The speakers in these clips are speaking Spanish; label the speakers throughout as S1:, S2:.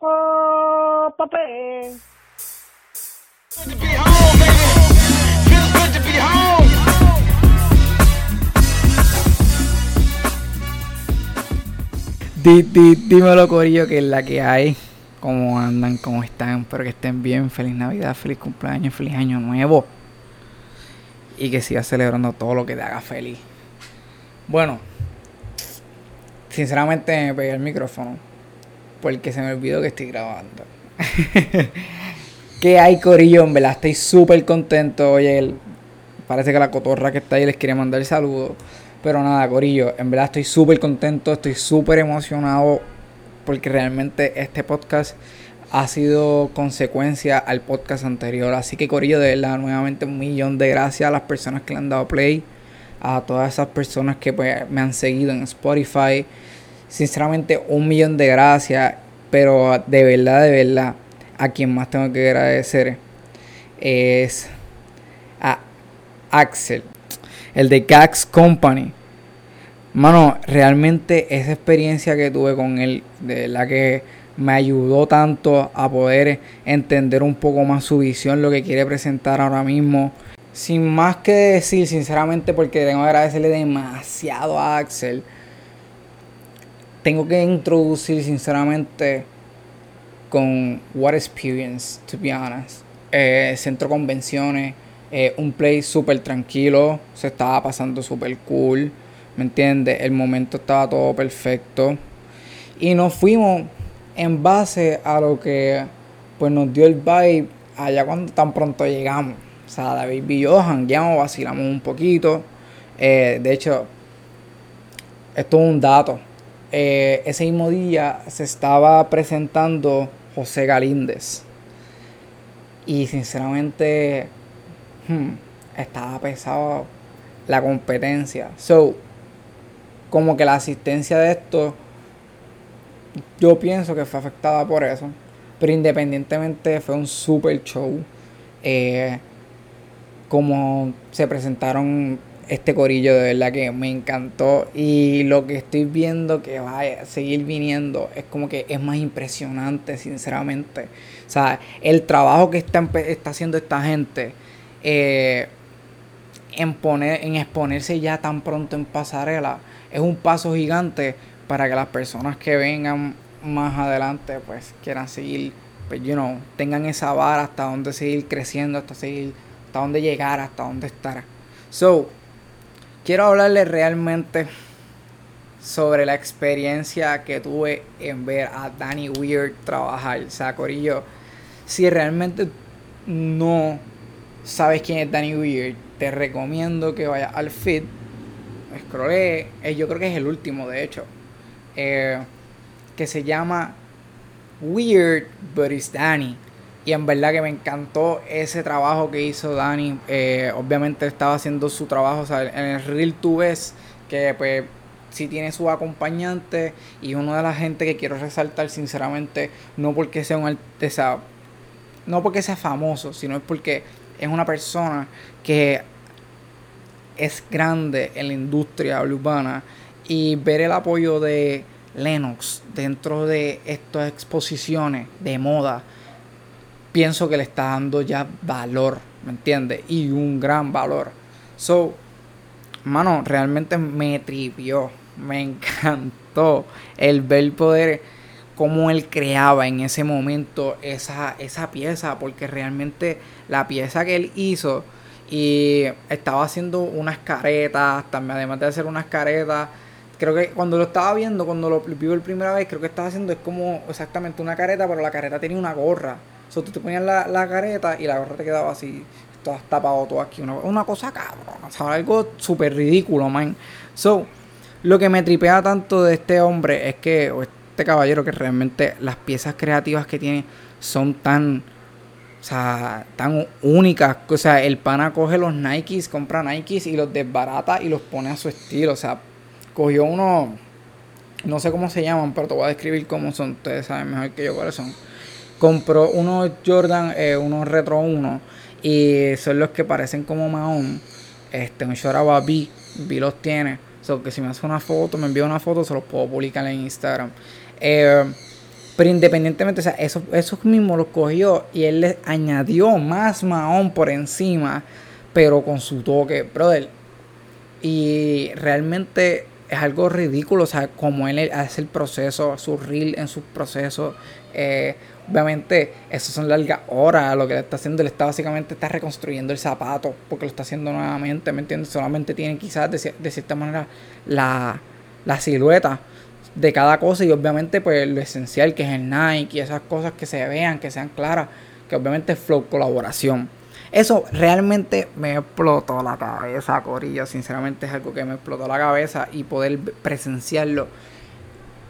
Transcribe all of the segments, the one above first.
S1: Oh, papel.
S2: Di, dímelo, Corillo, que es la que hay. ¿Cómo andan? ¿Cómo están? Espero que estén bien. Feliz Navidad, feliz cumpleaños, feliz Año Nuevo. Y que sigas celebrando todo lo que te haga feliz. Bueno, sinceramente me pegué el micrófono. Porque se me olvidó que estoy grabando. ¿Qué hay, Corillo? En verdad, estoy súper contento. Oye, parece que la cotorra que está ahí les quiere mandar saludos. Pero nada, Corillo, en verdad estoy súper contento, estoy súper emocionado porque realmente este podcast ha sido consecuencia al podcast anterior. Así que Corillo, de verdad, nuevamente un millón de gracias a las personas que le han dado play, a todas esas personas que pues, me han seguido en Spotify. Sinceramente, un millón de gracias, pero de verdad, de verdad, a quien más tengo que agradecer es a Axel, el de Gax Company. Mano, realmente esa experiencia que tuve con él, de la que me ayudó tanto a poder entender un poco más su visión, lo que quiere presentar ahora mismo. Sin más que decir, sinceramente, porque tengo que agradecerle demasiado a Axel. Tengo que introducir, sinceramente, con What Experience, to be honest. Eh, centro convenciones, eh, un play súper tranquilo, se estaba pasando súper cool, ¿me entiendes? El momento estaba todo perfecto. Y nos fuimos en base a lo que pues nos dio el vibe allá cuando tan pronto llegamos. O sea, David y yo jangueamos, vacilamos un poquito. Eh, de hecho, esto es un dato. Eh, ese mismo día se estaba presentando José Galíndez. Y sinceramente, hmm, estaba pesado la competencia. So, como que la asistencia de esto, yo pienso que fue afectada por eso. Pero independientemente fue un super show. Eh, como se presentaron este corillo, de verdad que me encantó. Y lo que estoy viendo que va a seguir viniendo es como que es más impresionante, sinceramente. O sea, el trabajo que está, está haciendo esta gente eh, en, poner, en exponerse ya tan pronto en pasarela es un paso gigante para que las personas que vengan más adelante pues quieran seguir, pues, you know, tengan esa vara hasta donde seguir creciendo, hasta seguir, hasta donde llegar, hasta donde estar. So, quiero hablarles realmente sobre la experiencia que tuve en ver a Danny Weird trabajar. O sea, Corillo, si realmente no sabes quién es Danny Weird, te recomiendo que vayas al feed. Scrollé, eh, yo creo que es el último, de hecho. Eh, que se llama Weird But It's Danny. Y en verdad que me encantó ese trabajo que hizo Dani. Eh, obviamente estaba haciendo su trabajo. En el reel tú ves que pues sí tiene su acompañante. Y uno de la gente que quiero resaltar sinceramente. No porque sea un artesano. No porque sea famoso. Sino es porque es una persona que es grande en la industria urbana. Y ver el apoyo de Lennox dentro de estas exposiciones de moda pienso que le está dando ya valor, ¿me entiendes? Y un gran valor. So, mano, realmente me tripió, me encantó el ver poder cómo él creaba en ese momento esa, esa pieza, porque realmente la pieza que él hizo y estaba haciendo unas caretas, también además de hacer unas caretas, creo que cuando lo estaba viendo, cuando lo vi por primera vez, creo que estaba haciendo es como exactamente una careta, pero la careta tenía una gorra. So, tú te ponías la, la, careta y la gorra te quedaba así, todo tapado todo aquí. Una, una cosa cabrón, o sea, algo súper ridículo, man. So, lo que me tripea tanto de este hombre es que, o este caballero, que realmente las piezas creativas que tiene son tan, o sea, tan únicas. O sea, el pana coge los Nikes, compra Nikes y los desbarata y los pone a su estilo. O sea, cogió uno, no sé cómo se llaman, pero te voy a describir cómo son. Ustedes saben mejor que yo cuáles son compró unos Jordan, eh, unos Retro 1, y son los que parecen como Mahon. Este, un Shoraba B, B los tiene. So que si me hace una foto, me envía una foto, se los puedo publicar en Instagram. Eh, Pero independientemente, o sea, eso, eso mismo lo cogió y él le añadió más Mahón por encima, pero con su toque, brother. Y realmente es algo ridículo, o sea, como él hace el proceso, su reel en su proceso. Eh, obviamente, eso son largas horas. Lo que le está haciendo, él está básicamente está reconstruyendo el zapato, porque lo está haciendo nuevamente, ¿me entiendes? Solamente tiene quizás de, de cierta manera la, la silueta de cada cosa y obviamente pues lo esencial que es el Nike esas cosas que se vean, que sean claras, que obviamente es flow colaboración. Eso realmente me explotó la cabeza, Corillo. Sinceramente es algo que me explotó la cabeza y poder presenciarlo,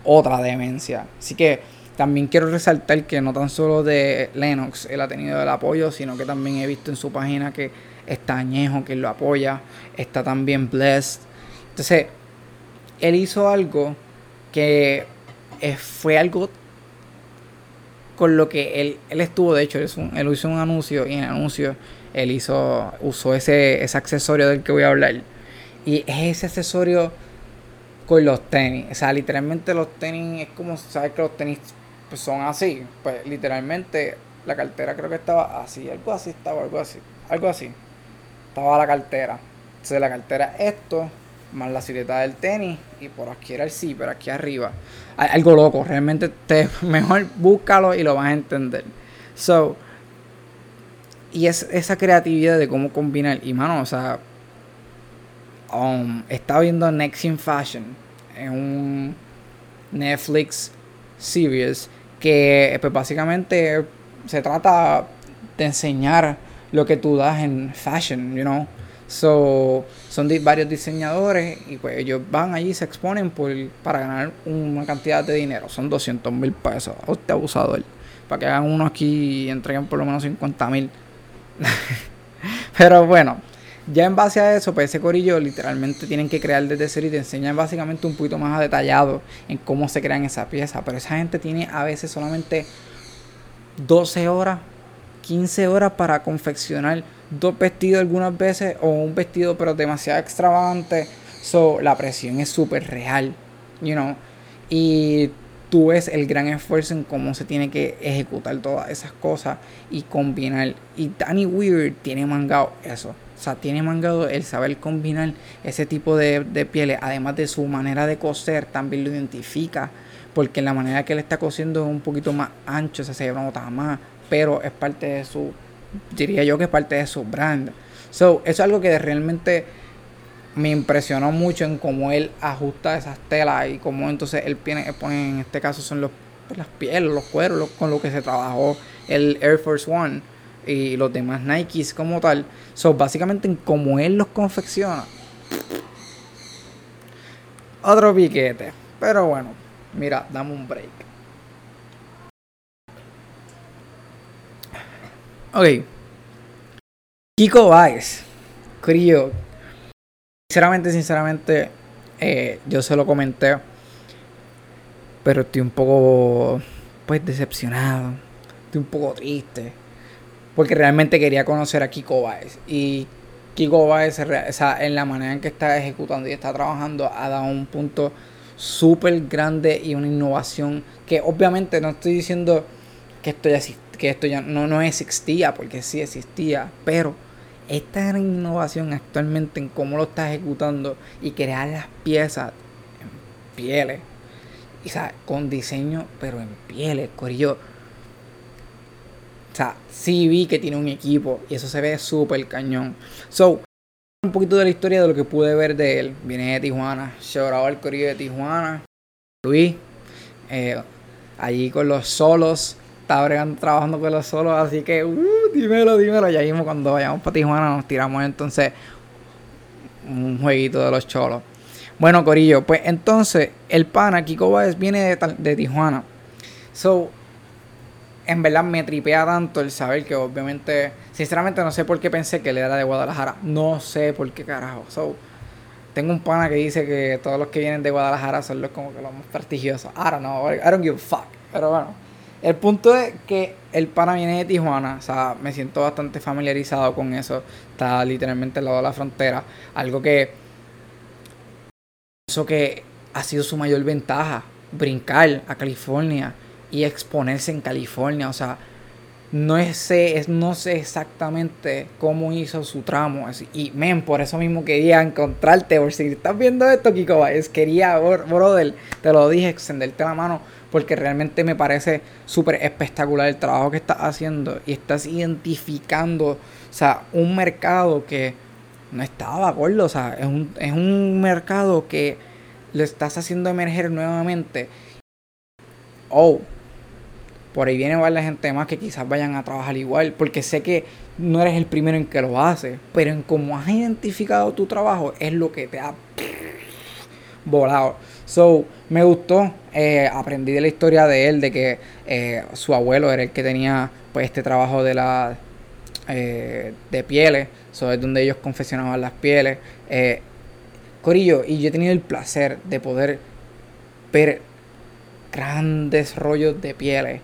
S2: otra demencia. Así que también quiero resaltar que no tan solo de Lennox él ha tenido el apoyo, sino que también he visto en su página que está Añejo, que lo apoya, está también Blessed. Entonces, él hizo algo que eh, fue algo con lo que él, él estuvo, de hecho, él hizo, un, anuncio y en el anuncio él hizo, usó ese, ese accesorio del que voy a hablar. Y es ese accesorio con los tenis. O sea, literalmente los tenis es como, ¿sabes que los tenis pues, son así? Pues literalmente la cartera creo que estaba así, algo así estaba, algo así, algo así. Estaba la cartera. Entonces la cartera esto, más la silueta del tenis y por aquí era el sí, pero aquí arriba. Algo loco, realmente te, mejor búscalo y lo vas a entender. So, y es esa creatividad de cómo combinar. Y mano, o sea, um, estaba viendo Next in Fashion en un Netflix series que pues básicamente se trata de enseñar lo que tú das en fashion, you know. So, son varios diseñadores y pues ellos van allí y se exponen por, para ganar una cantidad de dinero. Son 200 mil pesos. Usted abusador. Para que hagan uno aquí y entreguen por lo menos 50 mil. Pero bueno, ya en base a eso, pues ese corillo literalmente tienen que crear desde cero y te enseñan básicamente un poquito más detallado en cómo se crean esas piezas. Pero esa gente tiene a veces solamente 12 horas, 15 horas para confeccionar dos vestidos algunas veces o un vestido pero demasiado extravagante. So, la presión es súper real, you know. Y tú ves el gran esfuerzo en cómo se tiene que ejecutar todas esas cosas y combinar. Y Danny Weird tiene mangado eso. O sea, tiene mangado el saber combinar ese tipo de, de pieles, además de su manera de coser, también lo identifica. Porque la manera que él está cosiendo es un poquito más ancho, o sea, se nota más, pero es parte de su diría yo que es parte de su brand. So, eso es algo que realmente me impresionó mucho en cómo él ajusta esas telas y cómo entonces él pone, en este caso son los, las pieles, los cueros, con lo que se trabajó el Air Force One y los demás Nikes como tal. So, básicamente en cómo él los confecciona. Otro piquete. Pero bueno, mira, dame un break. Ok. Kiko Baez. Crío. Sinceramente, sinceramente, eh, yo se lo comenté. Pero estoy un poco, pues, decepcionado. Estoy un poco triste. Porque realmente quería conocer a Kiko Baez. Y Kiko Baez, en la manera en que está ejecutando y está trabajando, ha dado un punto súper grande y una innovación que obviamente no estoy diciendo que estoy así que esto ya no, no existía, porque sí existía, pero esta gran innovación actualmente en cómo lo está ejecutando y crear las piezas en pieles, o sea, con diseño, pero en pieles, corillo. O sea, sí vi que tiene un equipo y eso se ve súper cañón. So, un poquito de la historia de lo que pude ver de él. Viene de Tijuana, lloraba el corillo de Tijuana. Luis, eh, allí con los solos está trabajando con los solos, así que, uh, dímelo, dímelo. Ya mismo cuando vayamos para Tijuana nos tiramos entonces un jueguito de los cholos. Bueno, Corillo, pues entonces el pana Kiko Baez viene de, de Tijuana. So, en verdad me tripea tanto el saber que obviamente, sinceramente no sé por qué pensé que él era de Guadalajara. No sé por qué carajo. So, tengo un pana que dice que todos los que vienen de Guadalajara son los como que los más prestigiosos. I don't know, I don't give a fuck. Pero bueno. El punto es que el pana viene de Tijuana, o sea, me siento bastante familiarizado con eso. Está literalmente al lado de la frontera. Algo que. Eso que ha sido su mayor ventaja. Brincar a California y exponerse en California. O sea, no sé, no sé exactamente cómo hizo su tramo. Y, men, por eso mismo quería encontrarte. Por si estás viendo esto, Kiko es quería, brother, te lo dije, extenderte la mano. Porque realmente me parece súper espectacular el trabajo que estás haciendo. Y estás identificando, o sea, un mercado que no estaba, gordo. O sea, es un, es un mercado que lo estás haciendo emerger nuevamente. Oh, por ahí viene varias gente más que quizás vayan a trabajar igual, porque sé que no eres el primero en que lo hace, pero en cómo has identificado tu trabajo es lo que te ha volado. So, me gustó, eh, aprendí de la historia de él, de que eh, su abuelo era el que tenía pues este trabajo de la eh, de pieles, so, es donde ellos confeccionaban las pieles. Corillo, y yo he tenido el placer de poder ver grandes rollos de pieles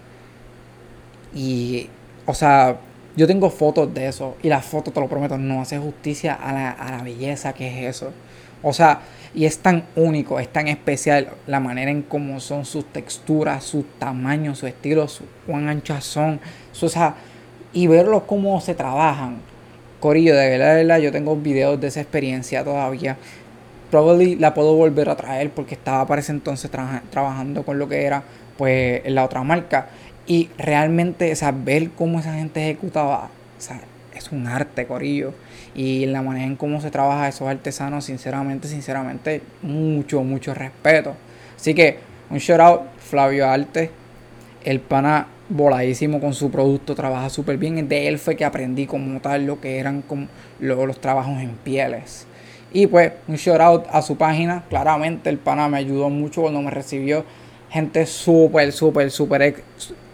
S2: y, o sea, yo tengo fotos de eso y la foto, te lo prometo, no hace justicia a la, a la belleza que es eso. O sea, y es tan único, es tan especial la manera en cómo son sus texturas, su tamaño, su estilo, su cuán anchas son. o sea, y verlos cómo se trabajan. Corillo, de verdad, de verdad, yo tengo videos de esa experiencia todavía. Probably la puedo volver a traer porque estaba para ese entonces trabajando con lo que era pues la otra marca. Y realmente, o sea, ver cómo esa gente ejecutaba, o sea, es un arte, corillo. Y la manera en cómo se trabaja esos artesanos, sinceramente, sinceramente, mucho, mucho respeto. Así que, un shout out, Flavio Arte. El pana voladísimo con su producto, trabaja súper bien. De él fue que aprendí como tal lo que eran como los trabajos en pieles. Y pues, un shout out a su página. Claramente, el pana me ayudó mucho cuando me recibió. Gente súper, súper, súper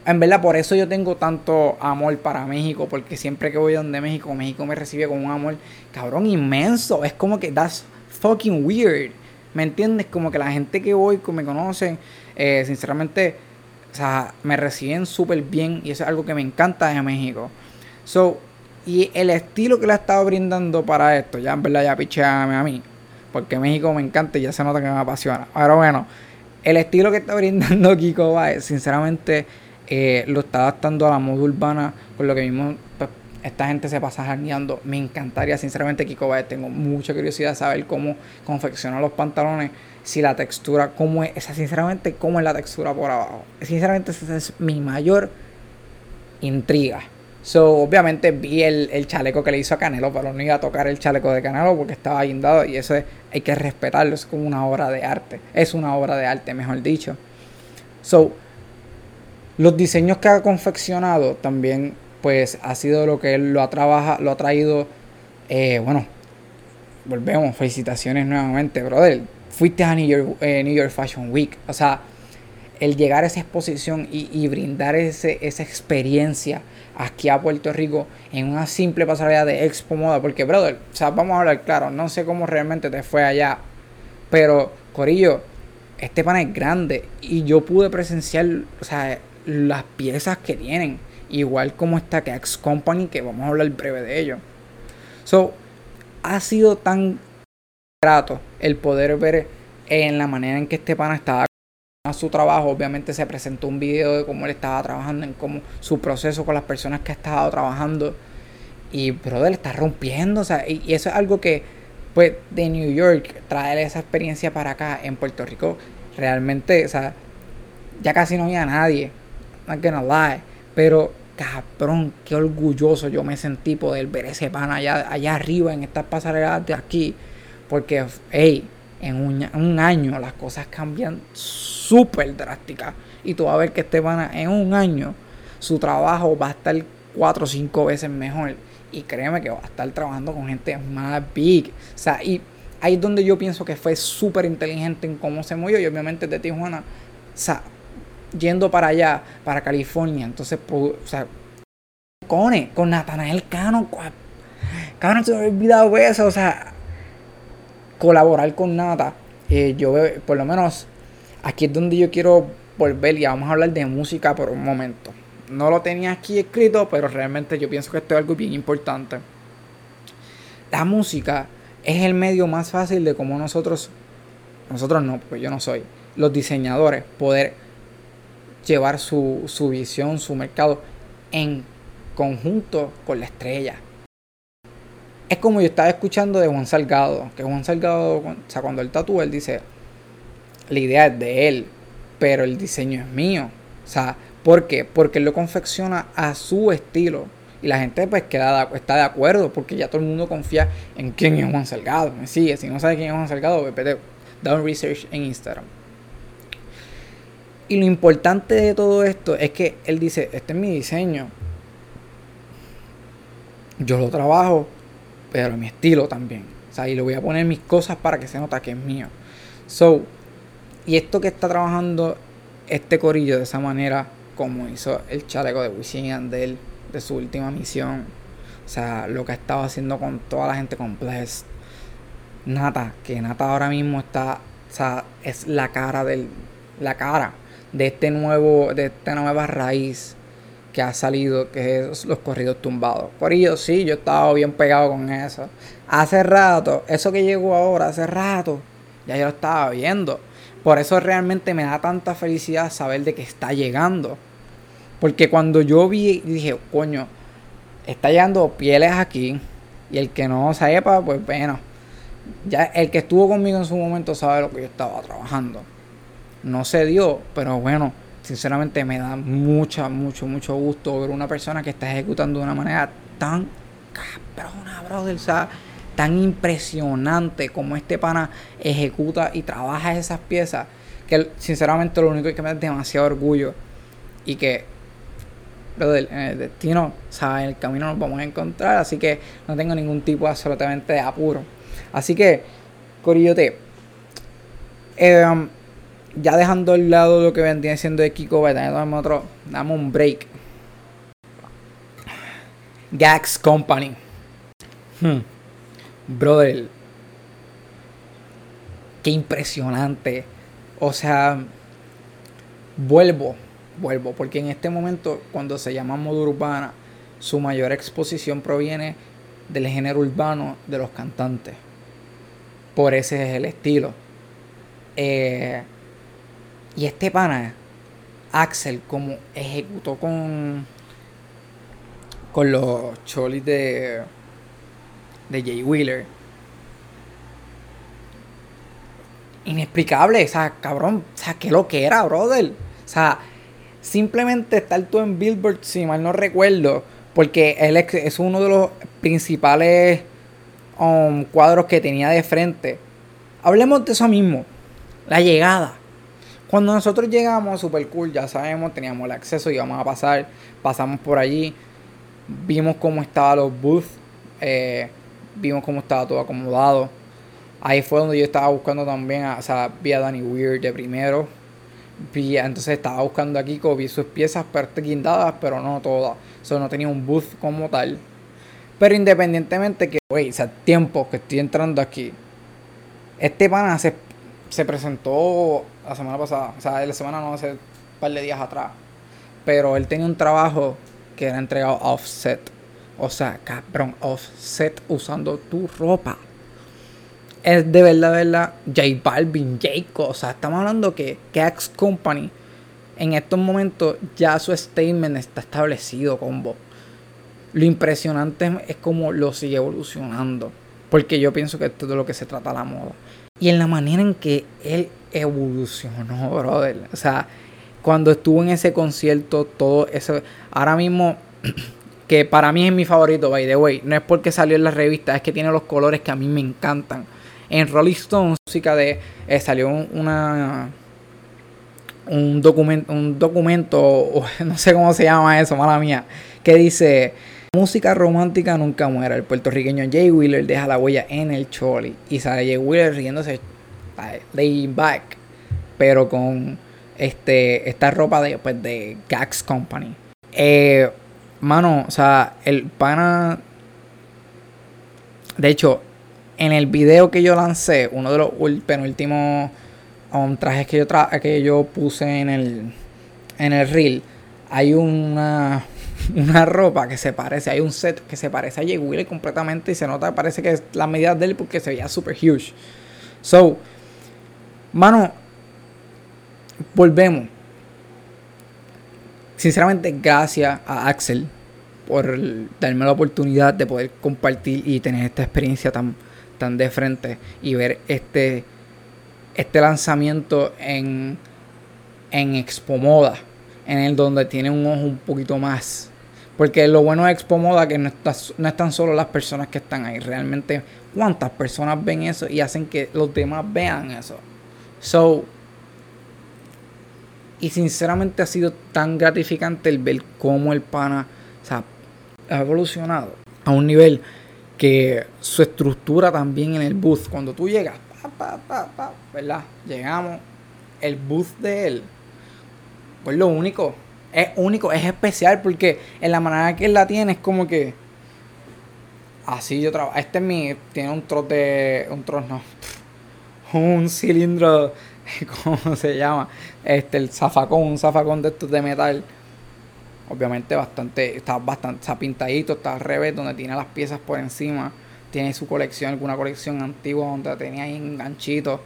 S2: en verdad, por eso yo tengo tanto amor para México, porque siempre que voy donde México, México me recibe con un amor, cabrón, inmenso. Es como que that's fucking weird. ¿Me entiendes? Como que la gente que voy, que me conocen, eh, sinceramente, o sea, me reciben súper bien y eso es algo que me encanta de México. So, y el estilo que le ha estado brindando para esto, ya en verdad, ya picheame a mí, porque México me encanta y ya se nota que me apasiona. Pero bueno, el estilo que está brindando Kiko Baez, sinceramente eh, lo está adaptando a la moda urbana, con lo que mismo pues, esta gente se pasa jangueando. Me encantaría, sinceramente, Kiko Baez, tengo mucha curiosidad de saber cómo confecciona los pantalones, si la textura, cómo es, sinceramente, cómo es la textura por abajo. Sinceramente, esa es mi mayor intriga. So, obviamente vi el, chaleco que le hizo a Canelo, pero no iba a tocar el chaleco de Canelo porque estaba guindado y eso hay que respetarlo, es como una obra de arte. Es una obra de arte, mejor dicho. So, los diseños que ha confeccionado también, pues ha sido lo que él lo ha, trabaja, lo ha traído. Eh, bueno, volvemos, felicitaciones nuevamente, brother. Fuiste a New York, eh, Fashion Week. O sea, el llegar a esa exposición y, brindar ese, esa experiencia aquí a Puerto Rico en una simple pasarela de Expo Moda. Porque, brother, o sea, vamos a hablar claro, no sé cómo realmente te fue allá. Pero, Corillo, este pan es grande y yo pude presenciar, o sea, las piezas que tienen. Igual como esta que X Company, que vamos a hablar breve de ello. So, ha sido tan grato el poder ver en la manera en que este pana estaba a su trabajo. Obviamente se presentó un video de cómo él estaba trabajando, en cómo su proceso con las personas que ha estado trabajando. Y brother, está rompiendo. O sea, y, y eso es algo que, pues, de New York, traer esa experiencia para acá en Puerto Rico, realmente, o sea, ya casi no había nadie not gonna lie. Pero, cabrón, qué orgulloso yo me sentí poder ver ese pan allá, allá arriba en estas pasarelas de aquí. Porque, hey, en un, año las cosas cambian súper drásticas. Y tú vas a ver que este pana en un año su trabajo va a estar cuatro o cinco veces mejor. Y créeme que va a estar trabajando con gente más big. O sea, y ahí es donde yo pienso que fue súper inteligente en cómo se movió. Y obviamente de Tijuana, o sea, yendo para allá, para California. Entonces, o sea, con, Natanael Cano. Cabrón, se me había olvidado eso. O sea, colaborar con Nata. Eh, yo por lo menos, aquí es donde yo quiero volver y vamos a hablar de música por un momento. No lo tenía aquí escrito, pero realmente yo pienso que esto es algo bien importante. La música es el medio más fácil de cómo nosotros, nosotros no, porque yo no soy, los diseñadores, poder llevar su, su visión, su mercado en conjunto con la estrella. Es como yo estaba escuchando de Juan Salgado, que Juan Salgado, o sea, cuando él tatúa, él dice, la idea es de él, pero el diseño es mío. O sea, ¿por qué? Porque él lo confecciona a su estilo. Y la gente pues queda, está de acuerdo porque ya todo el mundo confía en quién es Juan Salgado. Me sigue. Si no sabe quién es Juan Salgado, da un research en Instagram. Y lo importante de todo esto es que él dice, este es mi diseño. Yo lo trabajo, pero mi estilo también. O sea, y le voy a poner mis cosas para que se nota que es mío. So, y esto que está trabajando este corillo de esa manera, como hizo el chaleco de Wisin Andel de su última misión. O sea, lo que ha estado haciendo con toda la gente con Blessed. Nata, que Nata ahora mismo está, o sea, es la cara del, la cara de este nuevo, de esta nueva raíz que ha salido, que es los corridos tumbados. Por ello, sí, yo estaba bien pegado con eso. Hace rato, eso que llegó ahora, hace rato, ya yo lo estaba viendo. Por eso realmente me da tanta felicidad saber de que está llegando. Porque cuando yo vi, dije, coño, está llegando pieles aquí. Y el que no sepa, pues bueno. Ya el que estuvo conmigo en su momento sabe lo que yo estaba trabajando. No se dio, pero bueno, sinceramente me da mucho, mucho, mucho gusto ver una persona que está ejecutando de una manera tan cabrona, brother. O sea, tan impresionante como este pana ejecuta y trabaja esas piezas. Que sinceramente lo único que me da demasiado orgullo. Y que en el destino, o en el camino nos vamos a encontrar, así que no tengo ningún tipo absolutamente de apuro. Así que, Corillote, um, ya dejando al lado lo que vendría siendo de Kiko Beta, damos otro, damos un break. Gax Company. Hmm. Brother, qué impresionante. O sea, vuelvo vuelvo, porque en este momento, cuando se llama moda urbana, su mayor exposición proviene del género urbano de los cantantes. Por ese es el estilo. Eh, y este pana, Axel, como ejecutó con, con los cholis de, de Jay Wheeler. Inexplicable, o sea, cabrón, o sea, qué lo que era, brother. O sea, simplemente estar tú en Billboard, si mal no recuerdo, porque él es uno de los principales um, cuadros que tenía de frente. Hablemos de eso mismo, la llegada. Cuando nosotros llegamos, super cool, ya sabemos, teníamos el acceso, íbamos a pasar, pasamos por allí, vimos cómo estaban los booths, eh, vimos cómo estaba todo acomodado. Ahí fue donde yo estaba buscando también, o sea, vi a Danny Weird de primero, entonces estaba buscando aquí, vi sus piezas guindadas, pero no todas. Eso no tenía un booth como tal. Pero independientemente que, güey, o sea, tiempo que estoy entrando aquí. Este pana se, se presentó la semana pasada, o sea, la semana no hace un par de días atrás. Pero él tenía un trabajo que era entregado offset. O sea, cabrón, offset usando tu ropa es de verdad, de verdad, J Balvin, Jacob. O sea, estamos hablando que X Company en estos momentos ya su statement está establecido con vos. Lo impresionante es cómo lo sigue evolucionando. Porque yo pienso que esto es de lo que se trata la moda. Y en la manera en que él evolucionó, brother. O sea, cuando estuvo en ese concierto, todo eso. Ahora mismo, que para mí es mi favorito, by the way. No es porque salió en la revista, es que tiene los colores que a mí me encantan. En Rolling Stone, música de. Eh, salió una. Un documento, un documento, no sé cómo se llama eso, mala mía, que dice, música romántica nunca muera. El puertorriqueño Jay Wheeler deja la huella en el choli y sale Jay Wheeler riéndose, laying back, pero con este esta ropa de, pues, de Gax Company. Eh, mano, o sea, el pana, de hecho, en el video que yo lancé, uno de los penúltimos um, trajes que yo, que yo puse en el, en el reel, hay una, una ropa que se parece, hay un set que se parece a Jay Wheeler completamente y se nota, parece que es la medida de él porque se veía super huge. So, mano, volvemos. sinceramente, gracias a Axel por darme la oportunidad de poder compartir y tener esta experiencia tan, tan de frente y ver este, este lanzamiento en, en Expo Moda, en el donde tiene un ojo un poquito más. Porque lo bueno de Expo Moda que no, está, no están solo las personas que están ahí, realmente cuántas personas ven eso y hacen que los demás vean eso. So, y sinceramente ha sido tan gratificante el ver cómo el pana ha evolucionado a un nivel que su estructura también en el booth, cuando tú llegas, ¿verdad? Llegamos, el booth de él, pues lo único, es único, es especial porque en la manera que él la tiene es como que así yo trabajo. Este es mi, tiene un trote, un trozo, no, un cilindro, ¿cómo se llama? Este, el zafacón, un zafacón de estos de metal obviamente bastante, está bastante, está pintadito, está al revés, donde tiene las piezas por encima, tiene su colección, alguna colección antigua donde tenía ahí enganchitos.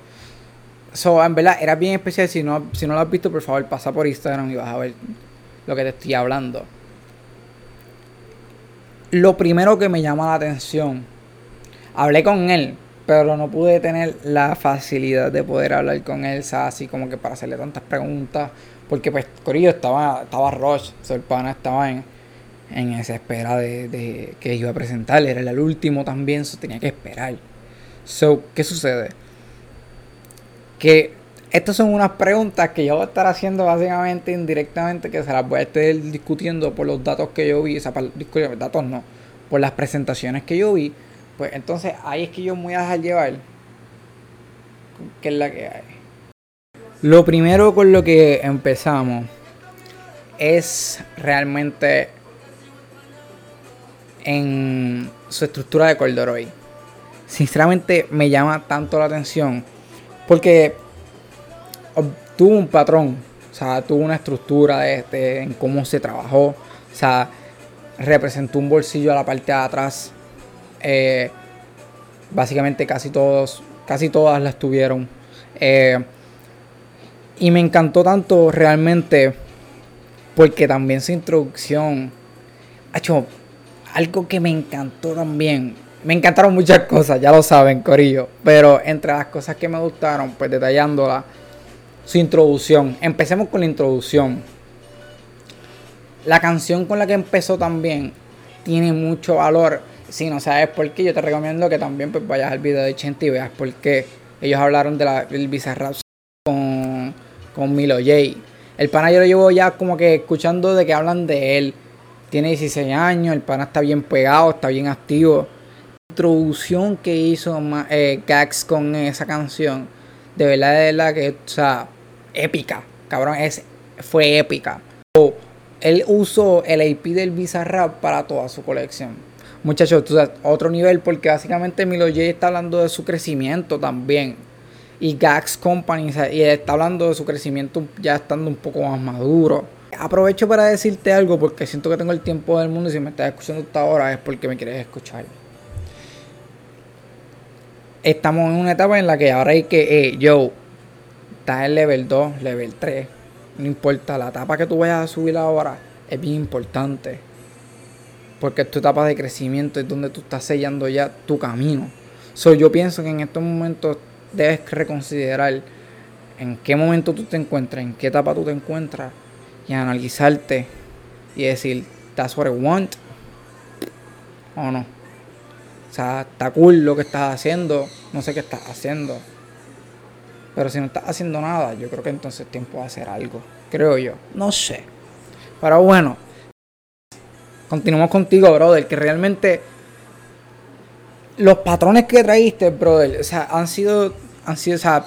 S2: So, en verdad, era bien especial. Si no, si no lo has visto, por favor, pasa por Instagram y vas a ver lo que te estoy hablando. Lo primero que me llama la atención, hablé con él, pero no pude tener la facilidad de poder hablar con él, así como que para hacerle tantas preguntas porque pues Corillo estaba, estaba Rush, el pana estaba en, en esa espera de, que iba a presentar. Era el último también, so tenía que esperar. So, ¿qué sucede? Que estas son unas preguntas que yo voy a estar haciendo básicamente indirectamente, que se las voy a estar discutiendo por los datos que yo vi, o sea, para, datos no, por las presentaciones que yo vi. Pues entonces ahí es que yo me voy a dejar llevar, que es la que hay. Lo primero con lo que empezamos es realmente en su estructura de corduroy. Sinceramente me llama tanto la atención porque tuvo un patrón, o sea, tuvo una estructura de, en cómo se trabajó, o sea, representó un bolsillo a la parte de atrás. Eh, básicamente casi todos, casi todas las tuvieron. Eh, y me encantó tanto realmente porque también su introducción ha hecho algo que me encantó también. Me encantaron muchas cosas, ya lo saben, Corillo. Pero entre las cosas que me gustaron, pues detallándola, su introducción. Empecemos con la introducción. La canción con la que empezó también tiene mucho valor. Si no sabes por qué, yo te recomiendo que también pues, vayas al video de Chente y veas por qué ellos hablaron de la, del Bizarrap con Milo J. El pana yo lo llevo ya como que escuchando de que hablan de él. Tiene 16 años, el pana está bien pegado, está bien activo. La introducción que hizo eh, Gax con esa canción, de verdad, de verdad que, o sea, épica, cabrón, es, fue épica. él usó el AP del Bizarrap para toda su colección. Muchachos, otro nivel porque básicamente Milo J está hablando de su crecimiento también y Gax Company y está hablando de su crecimiento ya estando un poco más maduro. Aprovecho para decirte algo porque siento que tengo el tiempo del mundo y si me estás escuchando hasta ahora es porque me quieres escuchar. Estamos en una etapa en la que ahora hay que, eh, yo, estás en level 2, level 3, no importa, la etapa que tú vayas a subir ahora es bien importante. Porque es tu etapa de crecimiento, es donde tú estás sellando ya tu camino. So, yo pienso que en estos momentos debes reconsiderar en qué momento tú te encuentras, en qué etapa tú te encuentras y analizarte y decir, ¿estás what I want? ¿O no? O sea, está cool lo que estás haciendo, no sé qué estás haciendo. Pero si no estás haciendo nada, yo creo que entonces es tiempo de hacer algo. Creo yo. No sé. Pero bueno. Continuamos contigo, brother. Que realmente los patrones que traíste, brother, o sea, han sido, han sido, o sea,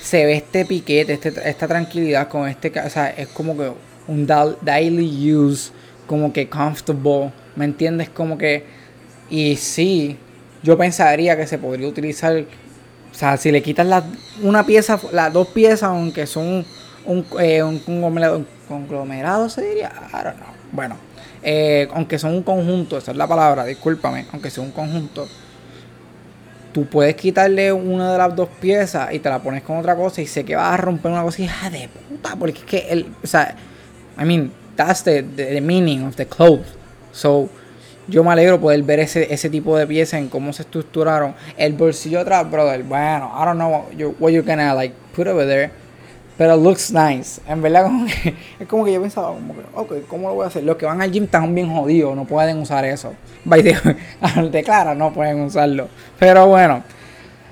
S2: se ve este piquete, este, esta tranquilidad con este, o sea, es como que un daily use, como que comfortable, ¿me entiendes? Como que, y sí, yo pensaría que se podría utilizar, o sea, si le quitas la, una pieza, las dos piezas, aunque son un, eh, conglomerado, conglomerado, se diría, I don't know. Bueno, eh, aunque son un conjunto, esa es la palabra, discúlpame, aunque sea un conjunto, tú puedes quitarle una de las dos piezas y te la pones con otra cosa y sé que vas a romper una cosa hija de puta, porque es que el, o sea, I mean, that's the, the, meaning of the clothes. So, yo me alegro poder ver ese, ese tipo de piezas en cómo se estructuraron. El bolsillo atrás, brother, bueno, I don't know what, you, what you're gonna like put over there. Pero looks nice. En verdad, es como que yo pensaba, como que, ok, ¿cómo lo voy a hacer? Los que van al gym están bien jodidos, no pueden usar eso. By the clara, no pueden usarlo. Pero bueno,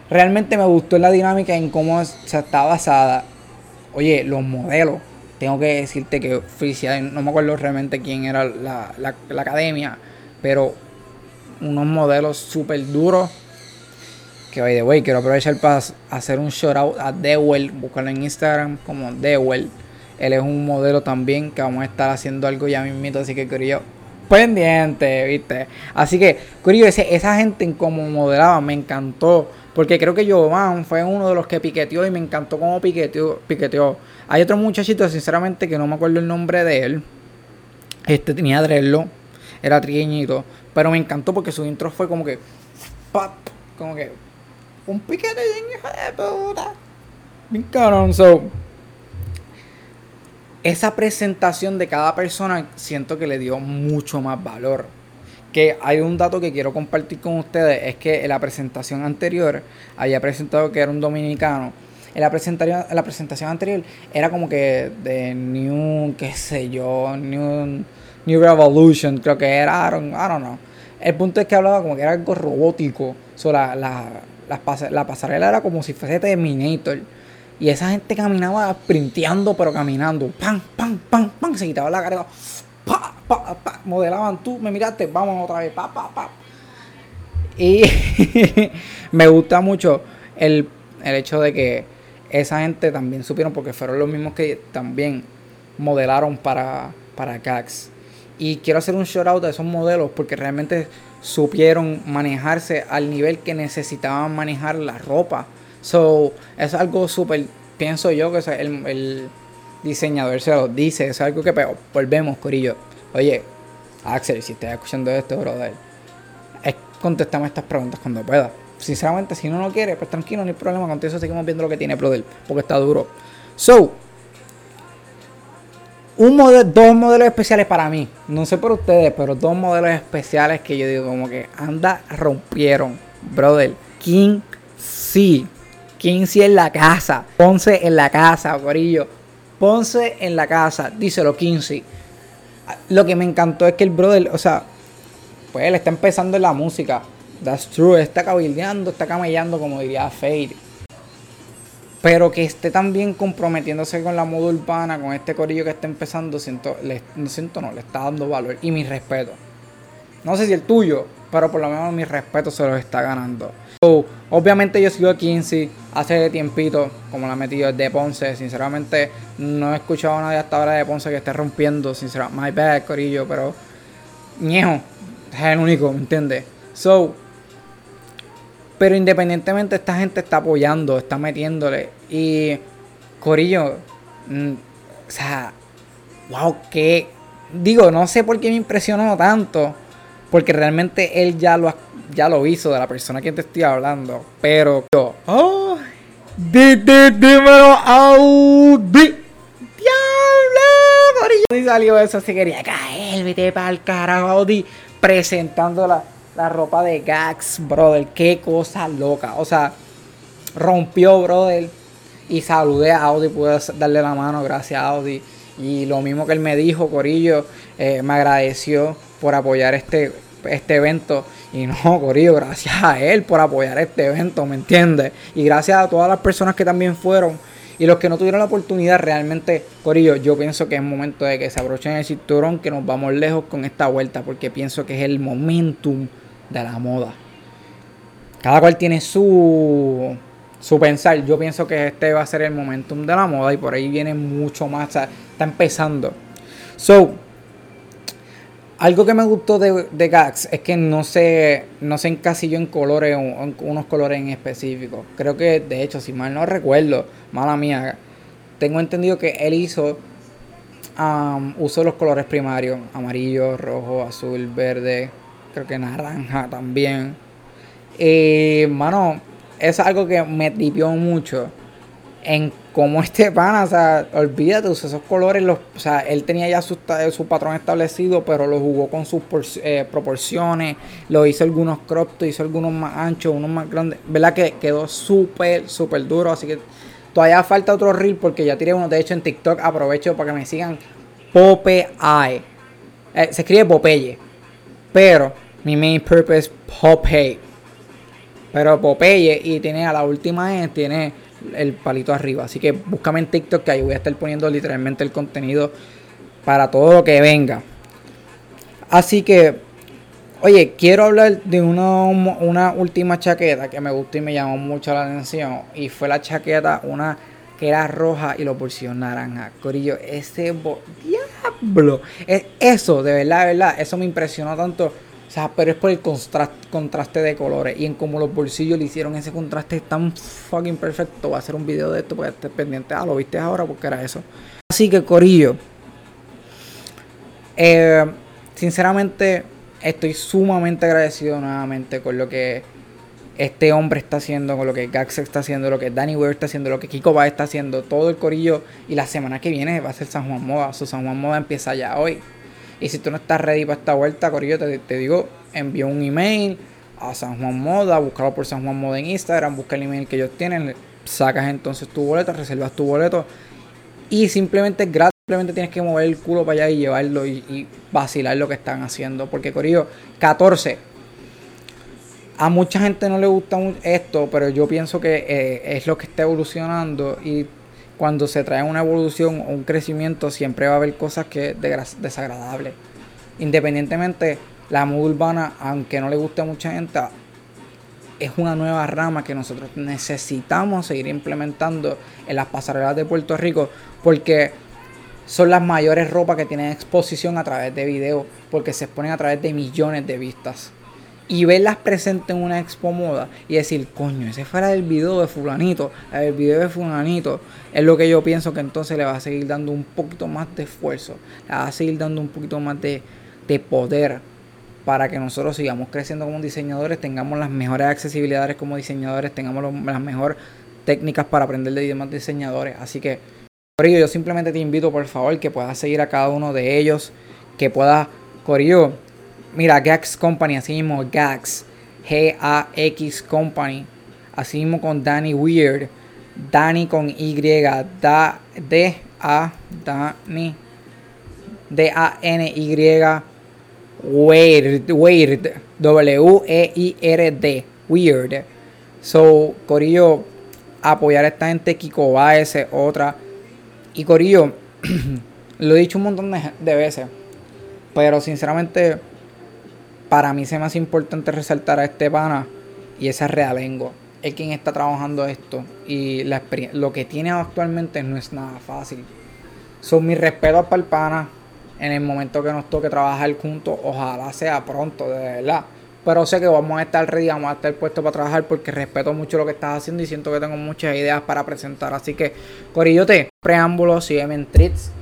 S2: realmente me gustó la dinámica en cómo se está basada. Oye, los modelos. Tengo que decirte que felicidades, no me acuerdo realmente quién era la, la, la academia, pero unos modelos súper duros que by the way, quiero aprovechar para hacer un shout out a Dewell, buscarlo en Instagram como Dewell. Él es un modelo también que vamos a estar haciendo algo ya mismito, así que quería pendiente, ¿viste? Así que, curioso, esa gente en cómo modelaba me encantó. Porque creo que Jovan fue uno de los que piqueteó y me encantó cómo piqueteó. piqueteó. Hay otro muchachito, sinceramente, que no me acuerdo el nombre de él. Este tenía drello, era trigueñito. Pero me encantó porque su intro fue como que. Como que un piquete de puta. Bien So, esa presentación de cada persona siento que le dio mucho más valor. Que hay un dato que quiero compartir con ustedes, es que en la presentación anterior había presentado que era un dominicano. En la presentación, la presentación anterior era como que de New, qué sé yo, New, New Revolution, creo que era, I don't, know. El punto es que hablaba como que era algo robótico. So, la, la, pasarela era como si fuese Terminator. Y esa gente caminaba sprinteando, pero caminando. Pam, pam, pam, pam. Se quitaba la carga. Modelaban tú, me miraste, vamos otra vez. Pa, pa, pa. Y me gusta mucho el, hecho de que esa gente también supieron, porque fueron los mismos que también modelaron para, para Cax. Y quiero hacer un shout out de esos modelos porque realmente supieron manejarse al nivel que necesitaban manejar la ropa. So, es algo súper, pienso yo que el, diseñador se lo dice, es algo que pero, volvemos, Corillo. Oye, Axel, si estás escuchando esto, brother, es contestame estas preguntas cuando pueda. Sinceramente, si no lo quiere, pues tranquilo, no hay problema. Con seguimos viendo lo que tiene, brother, porque está duro. So, dos modelos especiales para mí. No sé por ustedes, pero dos modelos especiales que yo digo como que anda, rompieron. Brother, King C. King C en la casa. Ponce en la casa, Corillo. Ponce en la casa. Díselo, King C. Lo que me encantó es que el brother, o sea, pues él está empezando en la música. That's true. Está cabildeando, está camellando, como diría Fade pero que esté también comprometiéndose con la moda urbana, con este corillo que está empezando, siento, le, no siento, no, le está dando valor y mi respeto. No sé si el tuyo, pero por lo menos mi respeto se lo está ganando. obviamente yo sigo a Kinsey hace tiempito, como la he metido de Ponce. Sinceramente, no he escuchado a nadie hasta ahora de Ponce que esté rompiendo. Sinceramente, my bad, corillo, pero ñejo, es el único, ¿me entiendes? So, pero independientemente, esta gente está apoyando, está metiéndole. Y Corillo, mm, o sea, wow, que. Digo, no sé por qué me impresionó tanto. Porque realmente él ya lo, ya lo hizo de la persona que te estoy hablando. Pero yo, oh, di, di, dímelo, Audi. Diablo, Corillo. Y salió eso, se quería caer, vete para el carajo, Audi. Presentándola la ropa de Gax, brother. Qué cosa loca. O sea, rompió, brother. Y saludé a Audi, pude darle la mano, gracias a Audi. Y lo mismo que él me dijo, Corillo, eh, me agradeció por apoyar este, este evento. Y no, Corillo, gracias a él por apoyar este evento, ¿me entiendes? Y gracias a todas las personas que también fueron. Y los que no tuvieron la oportunidad, realmente, Corillo, yo pienso que es momento de que se abrochen el cinturón, que nos vamos lejos con esta vuelta, porque pienso que es el momentum de la moda. Cada cual tiene su, su pensar. Yo pienso que este va a ser el momentum de la moda y por ahí viene mucho más. está empezando. So, algo que me gustó de, de Gax es que no se, no se encasilló en colores, en unos colores en específico. Creo que, de hecho, si mal no recuerdo, mala mía, tengo entendido que él hizo, um, usó los colores primarios, amarillo, rojo, azul, verde, creo que naranja también. Y, mano, eso es algo que me tripió mucho. En cómo este pana, o sea, olvídate, esos colores, o sea, él tenía ya su, su patrón establecido, pero lo jugó con sus eh, proporciones, lo hizo algunos crop, hizo algunos más anchos, unos más grandes. ¿Verdad que quedó súper, súper duro? Así que todavía falta otro reel porque ya tiré uno. De hecho, en TikTok aprovecho para que me sigan Popeye. Eh, se escribe Popeye, pero mi main purpose Popeye. Pero Popeye y tiene a la última E, tiene el palito arriba. Así que búscame en TikTok que ahí voy a estar poniendo literalmente el contenido para todo lo que venga. Así que, oye, quiero hablar de una, una última chaqueta que me gustó y me llamó mucho la atención. Y fue la chaqueta, una que era roja y los bolsillos naranja. Corillo, ese diablo. Eso, de verdad, de verdad, eso me impresionó tanto sea, pero es por el contraste, de colores. Y en cómo los bolsillos le hicieron ese contraste tan fucking perfecto. Voy a hacer un video de esto porque estés pendiente. Ah, lo viste ahora porque era eso. Así que, Corillo. Eh, sinceramente, estoy sumamente agradecido nuevamente con lo que este hombre está haciendo, con lo que Gax está haciendo, lo que Danny Weir está haciendo, lo que Kiko va está haciendo, todo el corillo. Y la semana que viene va a ser San Juan Moda. Su San Juan Moda empieza ya hoy. Y si tú no estás ready para esta vuelta, Corillo, te, te digo, envía un email a San Juan Moda, búscalo por San Juan Moda en Instagram, busca el email que ellos tienen, sacas entonces tu boleto, reservas tu boleto y simplemente gratis, simplemente tienes que mover el culo para allá y llevarlo y, vacilar lo que están haciendo. Porque Corillo, 14. A mucha gente no le gusta esto, pero yo pienso que eh, es lo que está evolucionando y cuando se trae una evolución o un crecimiento, siempre va a haber cosas que desagradables. Independientemente, la moda urbana, aunque no le guste a mucha gente, es una nueva rama que nosotros necesitamos seguir implementando en las pasarelas de Puerto Rico, porque son las mayores ropas que tienen exposición a través de videos, porque se exponen a través de millones de vistas y verlas presentes en una expo moda y decir, coño, ese fuera el video de fulanito, el video de fulanito, es lo que yo pienso que entonces le va a seguir dando un poquito más de esfuerzo, le va a seguir dando un poquito más de, poder para que nosotros sigamos creciendo como diseñadores, tengamos las mejores accesibilidades como diseñadores, tengamos las mejores técnicas para aprender de demás diseñadores. Así que, Corillo, yo simplemente te invito, por favor, que puedas seguir a cada uno de ellos, que puedas, Corillo, Mira, Gax Company, así mismo Gax, G-A-X Company, así mismo con Danny Weird, Danny con Y, da, D-A, Danny, D-A-N-Y, Weird, Weird, W-E-I-R-D, Weird. So, Corillo, apoyar a esta gente, Kiko Baez, otra. Y Corillo, lo he dicho un montón de veces, pero sinceramente para mí se me hace importante resaltar a este pana y esa realengo. Es quien está trabajando esto y la lo que tiene actualmente no es nada fácil. Son mis respetos para el pana en el momento que nos toque trabajar juntos. Ojalá sea pronto, de verdad. Pero sé que vamos a estar ready, vamos a estar puestos para trabajar porque respeto mucho lo que estás haciendo y siento que tengo muchas ideas para presentar. Así que, Corillote, preámbulo, sígueme en Trits,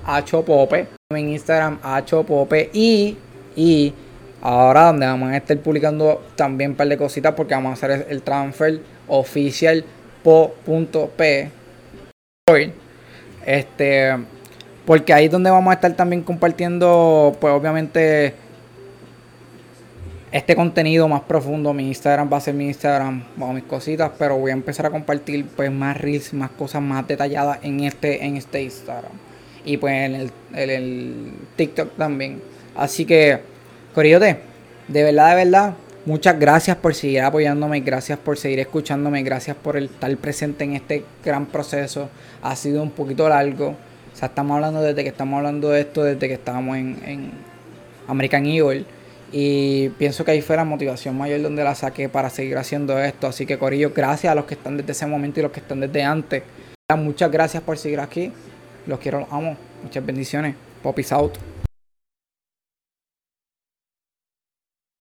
S2: Pope, en Instagram, Pope y, y Ahora donde vamos a estar publicando también un par de cositas porque vamos a hacer el transfer oficial po.p. Este, porque ahí es donde vamos a estar también compartiendo, pues obviamente, este contenido más profundo. Mi Instagram va a ser mi Instagram, bueno, mis cositas, pero voy a empezar a compartir pues más reels, más cosas más detalladas en este, en este Instagram. Y pues en el, en el TikTok también. Así que Corillote, de verdad, de verdad, muchas gracias por seguir apoyándome, gracias por seguir escuchándome, gracias por estar presente en este gran proceso. Ha sido un poquito largo. O sea, estamos hablando desde que estamos hablando de esto, desde que estábamos en, American Eagle. Y pienso que ahí fue la motivación mayor donde la saqué para seguir haciendo esto. Así que Corillo, gracias a los que están desde ese momento y los que están desde antes. Muchas gracias por seguir aquí. Los quiero, los amo. Muchas bendiciones. Popis out.